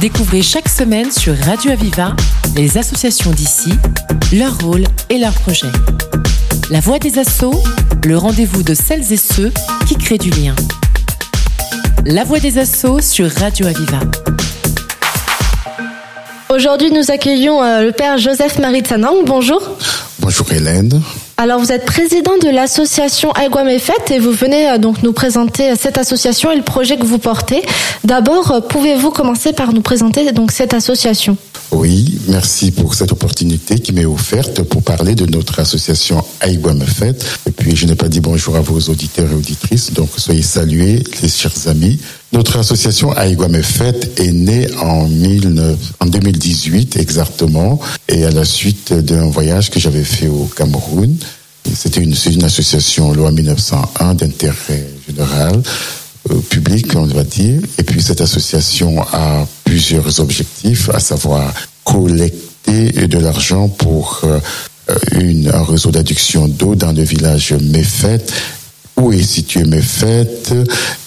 Découvrez chaque semaine sur Radio Aviva les associations d'ici, leur rôle et leurs projets. La voix des assauts, le rendez-vous de celles et ceux qui créent du lien. La voix des assauts sur Radio Aviva. Aujourd'hui, nous accueillons euh, le père Joseph-Marie Tsanang. Bonjour. Bonjour Hélène. Alors, vous êtes président de l'association Aiguam Fête et vous venez euh, donc nous présenter euh, cette association et le projet que vous portez. D'abord, pouvez-vous commencer par nous présenter donc cette association? Oui, merci pour cette opportunité qui m'est offerte pour parler de notre association Aiguam Fête. Et puis, je n'ai pas dit bonjour à vos auditeurs et auditrices, donc soyez salués, les chers amis. Notre association Aïguam Fête est née en, 19, en 2018 exactement et à la suite d'un voyage que j'avais fait au Cameroun. C'était une, une association loi 1901 d'intérêt général, euh, public on va dire. Et puis cette association a plusieurs objectifs, à savoir collecter de l'argent pour euh, une, un réseau d'adduction d'eau dans le village Méfait où est situé Méfait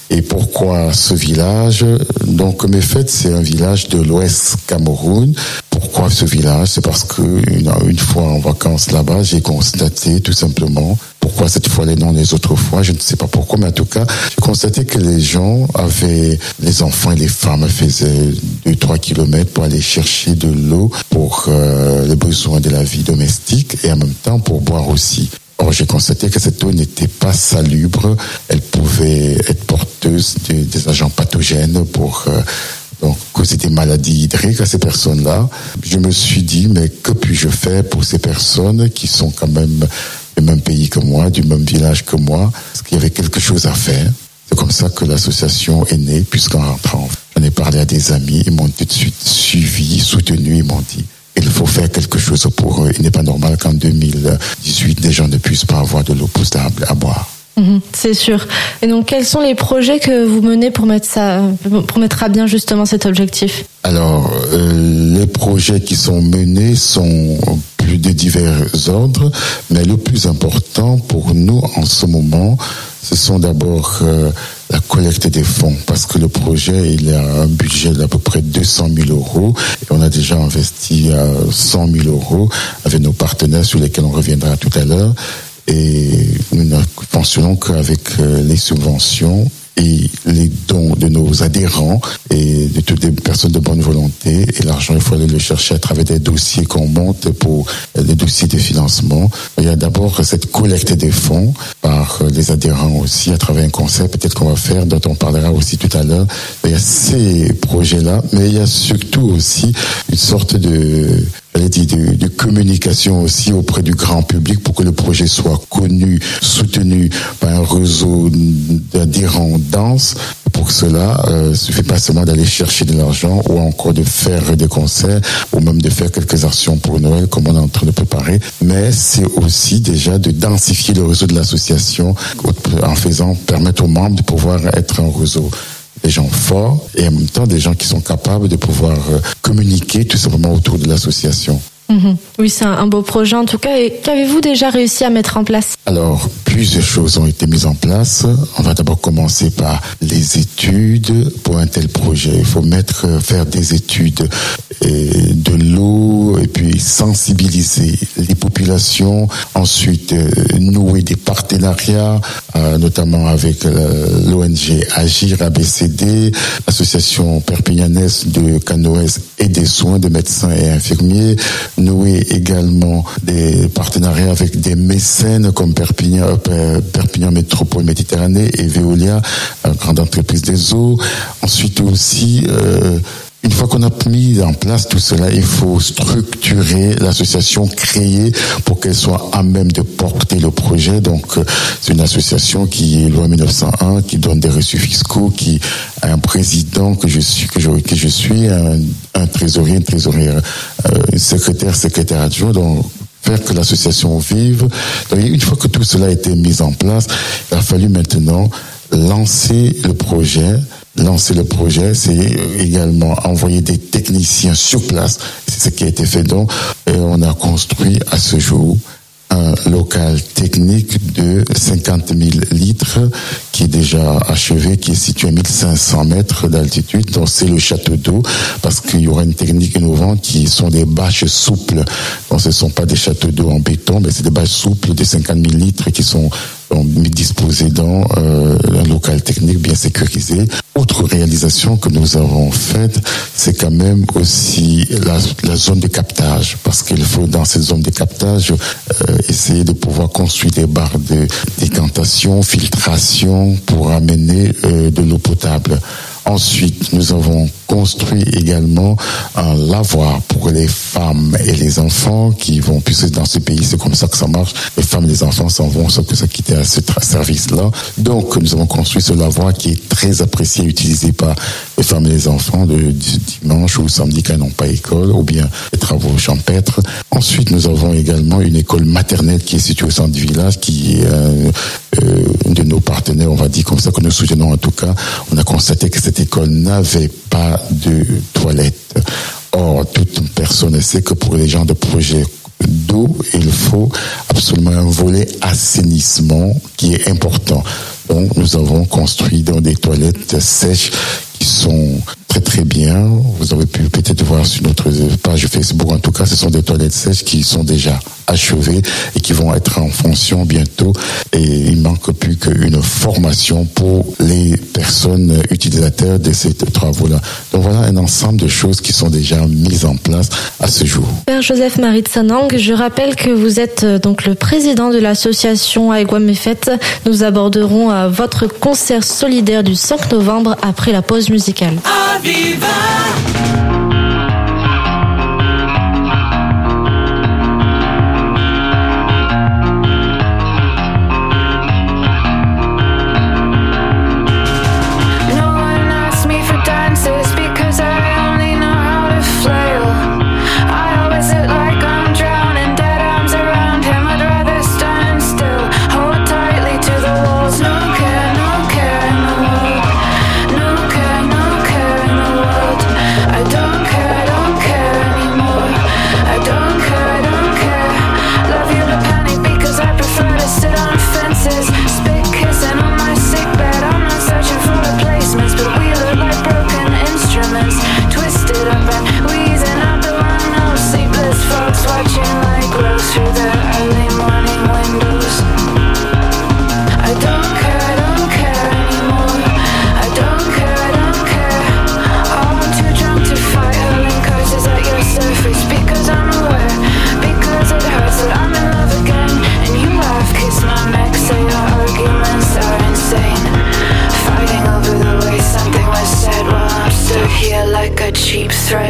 et pourquoi ce village? Donc Mefet, c'est un village de l'Ouest Cameroun. Pourquoi ce village? C'est parce que une, fois en vacances là-bas, j'ai constaté tout simplement pourquoi cette fois les noms les autres fois, je ne sais pas pourquoi, mais en tout cas, j'ai constaté que les gens avaient, les enfants et les femmes faisaient 2-3 kilomètres pour aller chercher de l'eau pour euh, les besoins de la vie domestique et en même temps pour boire aussi. Or, j'ai constaté que cette eau n'était pas salubre. Elle pouvait être porteuse de, des agents pathogènes pour euh, causer des maladies hydriques à ces personnes-là. Je me suis dit, mais que puis-je faire pour ces personnes qui sont quand même du même pays que moi, du même village que moi? Parce qu'il y avait quelque chose à faire? C'est comme ça que l'association est née, puisqu'en rentrant, j'en ai parlé à des amis, ils m'ont tout de suite suivi, soutenu, ils m'ont dit, il faut faire quelque chose pour eux. Il n'est pas normal qu'en 2018, des gens ne puissent pas avoir de l'eau potable à boire. Mhm, c'est sûr. Et donc, quels sont les projets que vous menez pour mettre ça, pour mettre à bien justement cet objectif? Alors, euh, les projets qui sont menés sont plus de divers ordres, mais le plus important pour nous en ce moment, ce sont d'abord euh, la collecte des fonds, parce que le projet, a un budget d'à peu près 200 000 euros, et on a déjà investi à 100 000 euros avec nos partenaires sur lesquels on reviendra tout à l'heure, et nous ne fonctionnons qu'avec euh, les subventions et les dons de nos adhérents et de toutes les personnes de bonne volonté. Et l'argent, il faut aller le chercher à travers des dossiers qu'on monte pour les dossiers de financement. Il y a d'abord cette collecte des fonds par les adhérents aussi à travers un concert peut-être qu'on va faire, dont on parlera aussi tout à l'heure. Il y a ces projets-là, mais il y a surtout aussi une sorte de de, de, communication aussi auprès du grand public pour que le projet soit connu, soutenu par un réseau d'adhérents dense. Pour cela, euh, il suffit pas seulement d'aller chercher de l'argent ou encore de faire des concerts ou même de faire quelques actions pour Noël comme on est en train de préparer, mais c'est aussi déjà de densifier le réseau de l'association en faisant permettre aux membres de pouvoir être un réseau des gens forts et en même temps des gens qui sont capables de pouvoir euh, communiquer tout simplement autour de l'association. Mhm. Oui, c'est un beau projet en tout cas. Et qu'avez-vous déjà réussi à mettre en place? Alors, plusieurs choses ont été mises en place. On va d'abord commencer par les études pour un tel projet. Il faut mettre, euh, faire des études et de l'eau et puis sensibiliser les populations. Ensuite, euh, nouer des partenariats, euh, notamment avec l'ONG Agir ABCD, l'association perpignanaise de canoës et des soins de médecins et infirmiers, nouer également des partenariats avec des mécènes comme Perpignan, Perpignan Métropole Méditerranée et Veolia, grande entreprise des eaux. Ensuite aussi, euh, une fois qu'on a mis en place tout cela, il faut structurer l'association, créer pour qu'elle soit à même de porter le projet. Donc, euh, c'est une association qui est loi 1901, qui donne des reçus fiscaux, qui a un président que je suis, que je, que je suis, un, un trésorier, une trésorière, euh, secrétaire, secrétaire adjoint. Donc, faire que l'association vive. Une fois que tout cela a été mis en place, il a fallu maintenant lancer le projet, lancer le projet, c'est également envoyer des techniciens sur place. C'est ce qui a été fait. Donc, et on a construit à ce jour un local technique de 50 000 litres qui est déjà achevé, qui est situé à 1500 mètres d'altitude. Donc c'est le château d'eau parce qu'il y aura une technique innovante qui sont des bâches souples. Ce ne sont pas des châteaux d'eau en béton, mais c'est des bâches souples de 50 000 litres qui sont disposés dans euh, un local technique bien sécurisé. Autre réalisation que nous avons faite, c'est quand même aussi la, zone de captage, parce qu'il faut dans cette zone de captage euh, essayer de pouvoir construire des barres de décantation, filtration pour amener euh, de l'eau potable. Ensuite, nous avons construit également un lavoir pour les femmes et les enfants qui vont, puisque dans ce pays, c'est comme ça que ça marche, les femmes et les enfants s'en vont sauf que ça quitter à ce service-là. Donc, nous avons construit ce lavoir qui est très apprécié et utilisé par les femmes et les enfants de dimanche ou samedi quand ils n'ont pas école ou bien les travaux champêtres. Ensuite, nous avons également une école maternelle qui est située au centre du village, qui est euh, euh, de nos partenaires, on va dire comme ça, que nous soutenons en tout cas. On a constaté que cette école n'avait de toilettes. Or, toute personne sait que pour les gens de projet d'eau, il faut absolument un volet assainissement qui est important. Donc, nous avons construit dans des toilettes sèches qui sont très très bien. Vous avez pu peut-être voir sur notre page Facebook. En tout cas, ce sont des toilettes sèches qui sont déjà achevées et qui vont être en fonction bientôt. Et il manque plus qu'une formation pour les personnes utilisateurs de ces travaux-là. Donc voilà un ensemble de choses qui sont déjà mises en place à ce jour. Père Joseph Marie de Sanang, je rappelle que vous êtes euh, donc le président de l'association Aiguamefet. Nous aborderons euh, votre concert solidaire du 5 novembre après la pause musicale. cheap threat.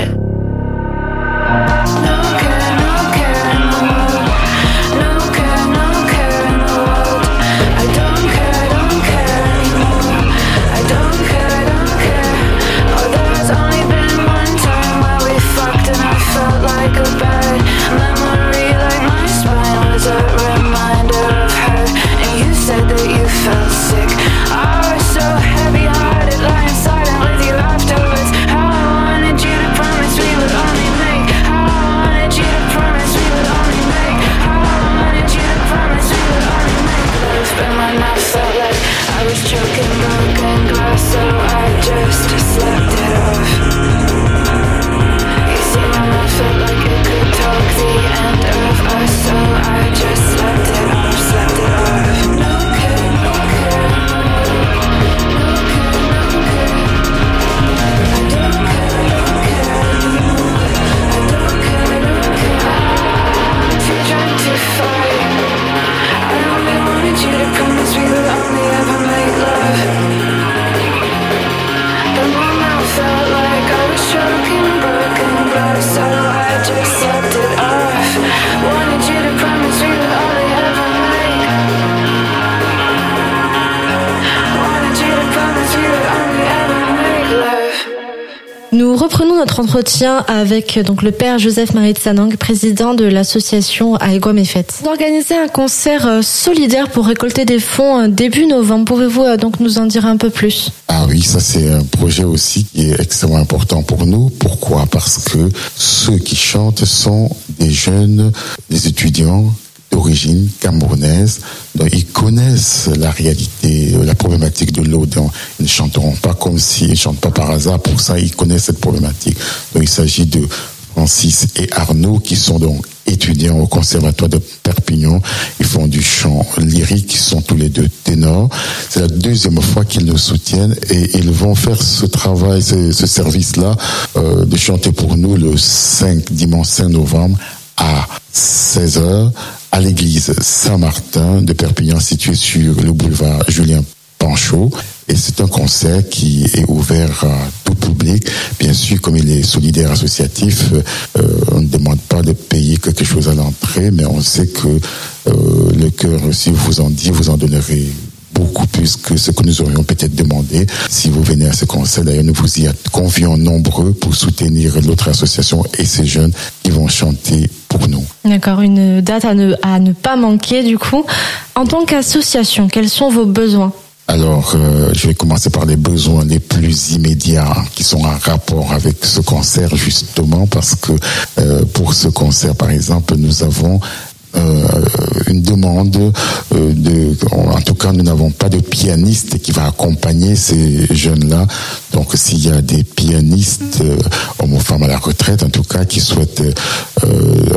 Viva! notre entretien avec donc le père Joseph Marie de Sanang, président de l'association Aigua Mefet. Vous organisez un concert euh, solidaire pour récolter des fonds euh, début novembre. Pouvez-vous euh, donc nous en dire un peu plus? Ah oui, ça c'est un projet aussi qui est extrêmement important pour nous. Pourquoi? Parce que ceux qui chantent sont des jeunes, des étudiants d'origine camerounaise. Donc, ils connaissent la réalité, la problématique de l'eau. Ils ne chanteront pas comme s'ils ne chantent pas par hasard. Pour ça, ils connaissent cette problématique. Donc, il s'agit de Francis et Arnaud qui sont donc étudiants au conservatoire de Perpignan. Ils font du chant lyrique, ils sont tous les deux ténors. C'est la deuxième fois qu'ils nous soutiennent et ils vont faire ce travail, ce, service-là, euh, de chanter pour nous le 5, dimanche 5 novembre à 16h à l'église Saint-Martin de Perpignan située sur le boulevard Julien Panchaud. Et c'est un concert qui est ouvert à tout public. Bien sûr, comme il est solidaire associatif, euh, on ne demande pas de payer quelque chose à l'entrée, mais on sait que euh, le cœur, si vous en dit, vous en donnerez beaucoup plus que ce que nous aurions peut-être demandé si vous venez à ce concert. D'ailleurs, nous vous y convions nombreux pour soutenir l'autre association et ces jeunes qui vont chanter pour nous. D'accord, une date à ne, à ne pas manquer du coup. En tant qu'association, quels sont vos besoins alors, euh, je vais commencer par les besoins les plus immédiats qui sont en rapport avec ce concert, justement, parce que euh, pour ce concert, par exemple, nous avons une demande euh, de, en tout cas, nous n'avons pas de pianiste qui va accompagner ces jeunes-là. Donc, s'il y a des pianistes, euh, hommes ou femmes à la retraite, en tout cas, qui souhaitent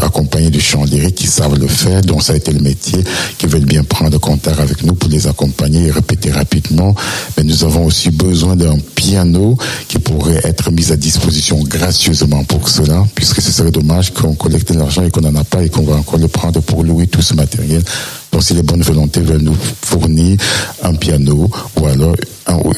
accompagner du chant lyrique, qui savent le faire, dont ça a été le métier, qui veulent bien prendre contact avec nous pour les accompagner et répéter rapidement. Mais nous avons aussi besoin d'un piano qui pourrait être mis à disposition gracieusement pour cela, puisque ce serait dommage qu'on collecte de l'argent et qu'on n'en a pas et qu'on va encore le prendre pour louer tout ce matériel. Donc si les bonnes volontés veulent nous fournir un piano ou alors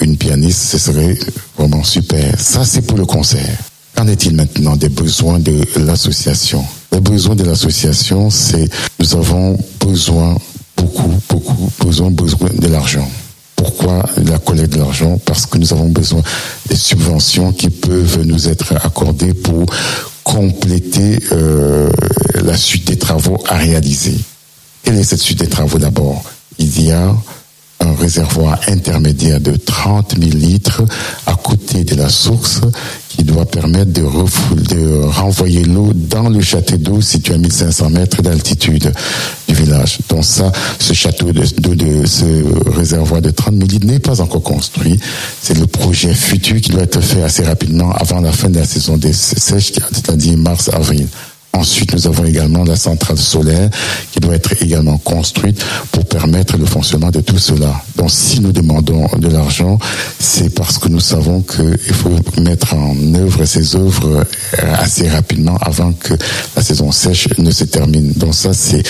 une pianiste, ce serait vraiment super. Ça, c'est pour le concert. Qu'en est-il maintenant des besoins de l'association? Les besoins de l'association, c'est nous avons besoin, beaucoup, beaucoup, besoin, besoin de l'argent. Pourquoi la collecte de l'argent Parce que nous avons besoin des subventions qui peuvent nous être accordées pour compléter euh, la suite des travaux à réaliser. Quelle est cette suite des travaux d'abord Il y a un réservoir intermédiaire de 30 000 litres à côté de la source qui doit permettre de, de renvoyer l'eau dans le château d'eau situé à 1500 mètres d'altitude du village. Donc ça, ce château d'eau, de, ce réservoir de 30 000 litres n'est pas encore construit. C'est le projet futur qui doit être fait assez rapidement avant la fin de la saison des sèches, c'est-à-dire mars-avril. Ensuite, nous avons également la centrale solaire qui doit être également construite pour permettre le fonctionnement de tout cela. Donc, si nous demandons de l'argent, c'est parce que nous savons qu'il faut mettre en œuvre ces œuvres assez rapidement avant que la saison sèche ne se termine. Donc, ça, c'est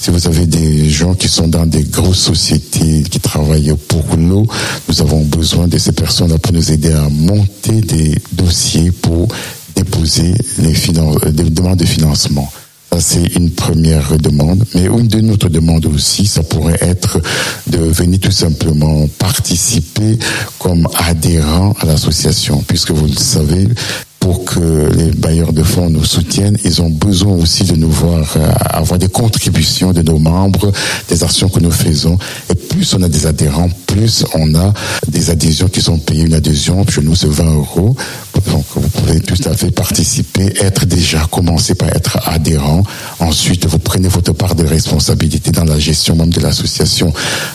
si vous avez des gens qui sont dans des grosses sociétés qui travaillent pour l'eau, nous avons besoin de ces personnes-là pour nous aider à monter des dossiers pour déposer les, des demandes de financement. Ça, c'est une première demande. Mais une notre demande aussi, ça pourrait être de venir tout simplement participer comme adhérent à l'association, puisque vous le savez, pour que les bailleurs de fonds nous soutiennent, ils ont besoin aussi de nous voir euh, avoir des contributions de nos membres, des actions que nous faisons. Et plus on a des adhérents, plus on a des adhésions qui sont payées. Une adhésion, chez nous, c'est 20 euros. Donc, vous pouvez tout à fait participer, être déjà, commencer par être adhérent. Ensuite, vous prenez votre part de responsabilité dans la gestion même de l'association.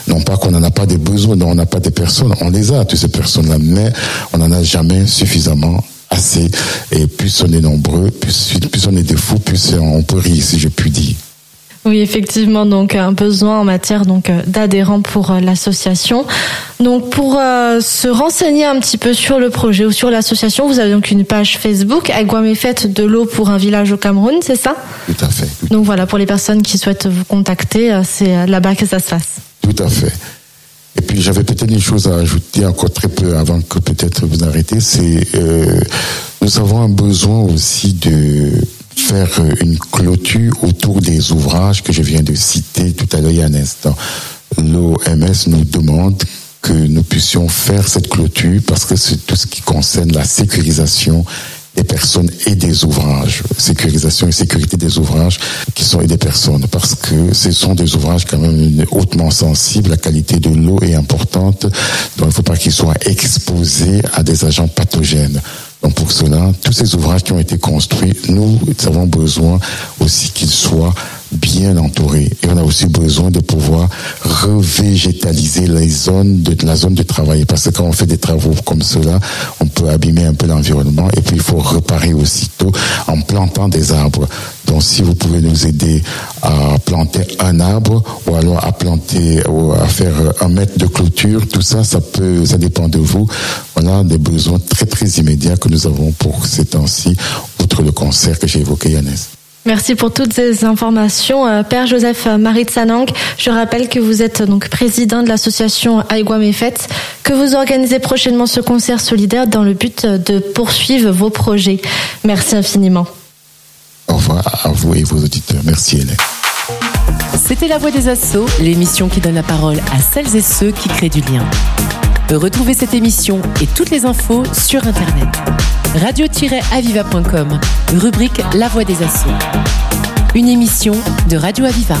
Non pas qu'on n'en a pas des besoins, non, on n'a pas des personnes. On les a, toutes ces personnes-là, mais on n'en a jamais suffisamment assez. Et plus on est nombreux, plus, plus on est des fous, plus on peut rire, si je puis dire. Oui, effectivement, donc un besoin en matière donc euh, d'adhérents pour euh, l'association. Donc pour euh, se renseigner un petit peu sur le projet ou sur l'association, vous avez donc une page Facebook Aguame Fête de l'eau pour un village au Cameroun, c'est ça? Tout à fait. donc voilà, pour les personnes qui souhaitent vous contacter, c'est là-bas que ça se fasse. Tout à fait. Et puis j'avais peut-être une chose à ajouter encore très peu avant que peut-être vous arrêtez, c'est euh, nous avons un besoin aussi de faire une clôture autour des ouvrages que je viens de citer tout à l'heure il y a un instant. L'OMS nous demande que nous puissions faire cette clôture parce que c'est tout ce qui concerne la sécurisation des personnes et des ouvrages, sécurisation et sécurité des ouvrages qui sont et des personnes, parce que ce sont des ouvrages quand même hautement sensibles, la qualité de l'eau est importante, donc il ne faut pas qu'ils soient exposés à des agents pathogènes. Donc pour cela, tous ces ouvrages qui ont été construits, nous avons besoin aussi qu'ils soient bien entourés. Et on a aussi besoin de pouvoir revégétaliser les zones de la zone de travail. Parce que quand on fait des travaux comme cela, on peut abîmer un peu l'environnement. Et puis il faut réparer aussitôt en plantant des arbres. Donc si vous pouvez nous aider à planter un arbre ou alors à planter ou à faire un mètre de clôture, tout ça, ça peut, ça dépend de vous. Voilà des besoins très très immédiats que nous avons pour ces temps-ci, outre le concert que j'ai évoqué, Yannès. Merci pour toutes ces informations. Euh, Père Joseph Marie Tsanang, je rappelle que vous êtes donc président de l'association Aïgouam Fête, que vous organisez prochainement ce concert solidaire dans le but de poursuivre vos projets. Merci infiniment. Au revoir à vous et vos auditeurs. Merci Hélène. C'était La Voix des Assauts, l'émission qui donne la parole à celles et ceux qui créent du lien. Retrouvez cette émission et toutes les infos sur Internet. radio-aviva.com, rubrique La Voix des Assauts. Une émission de Radio Aviva.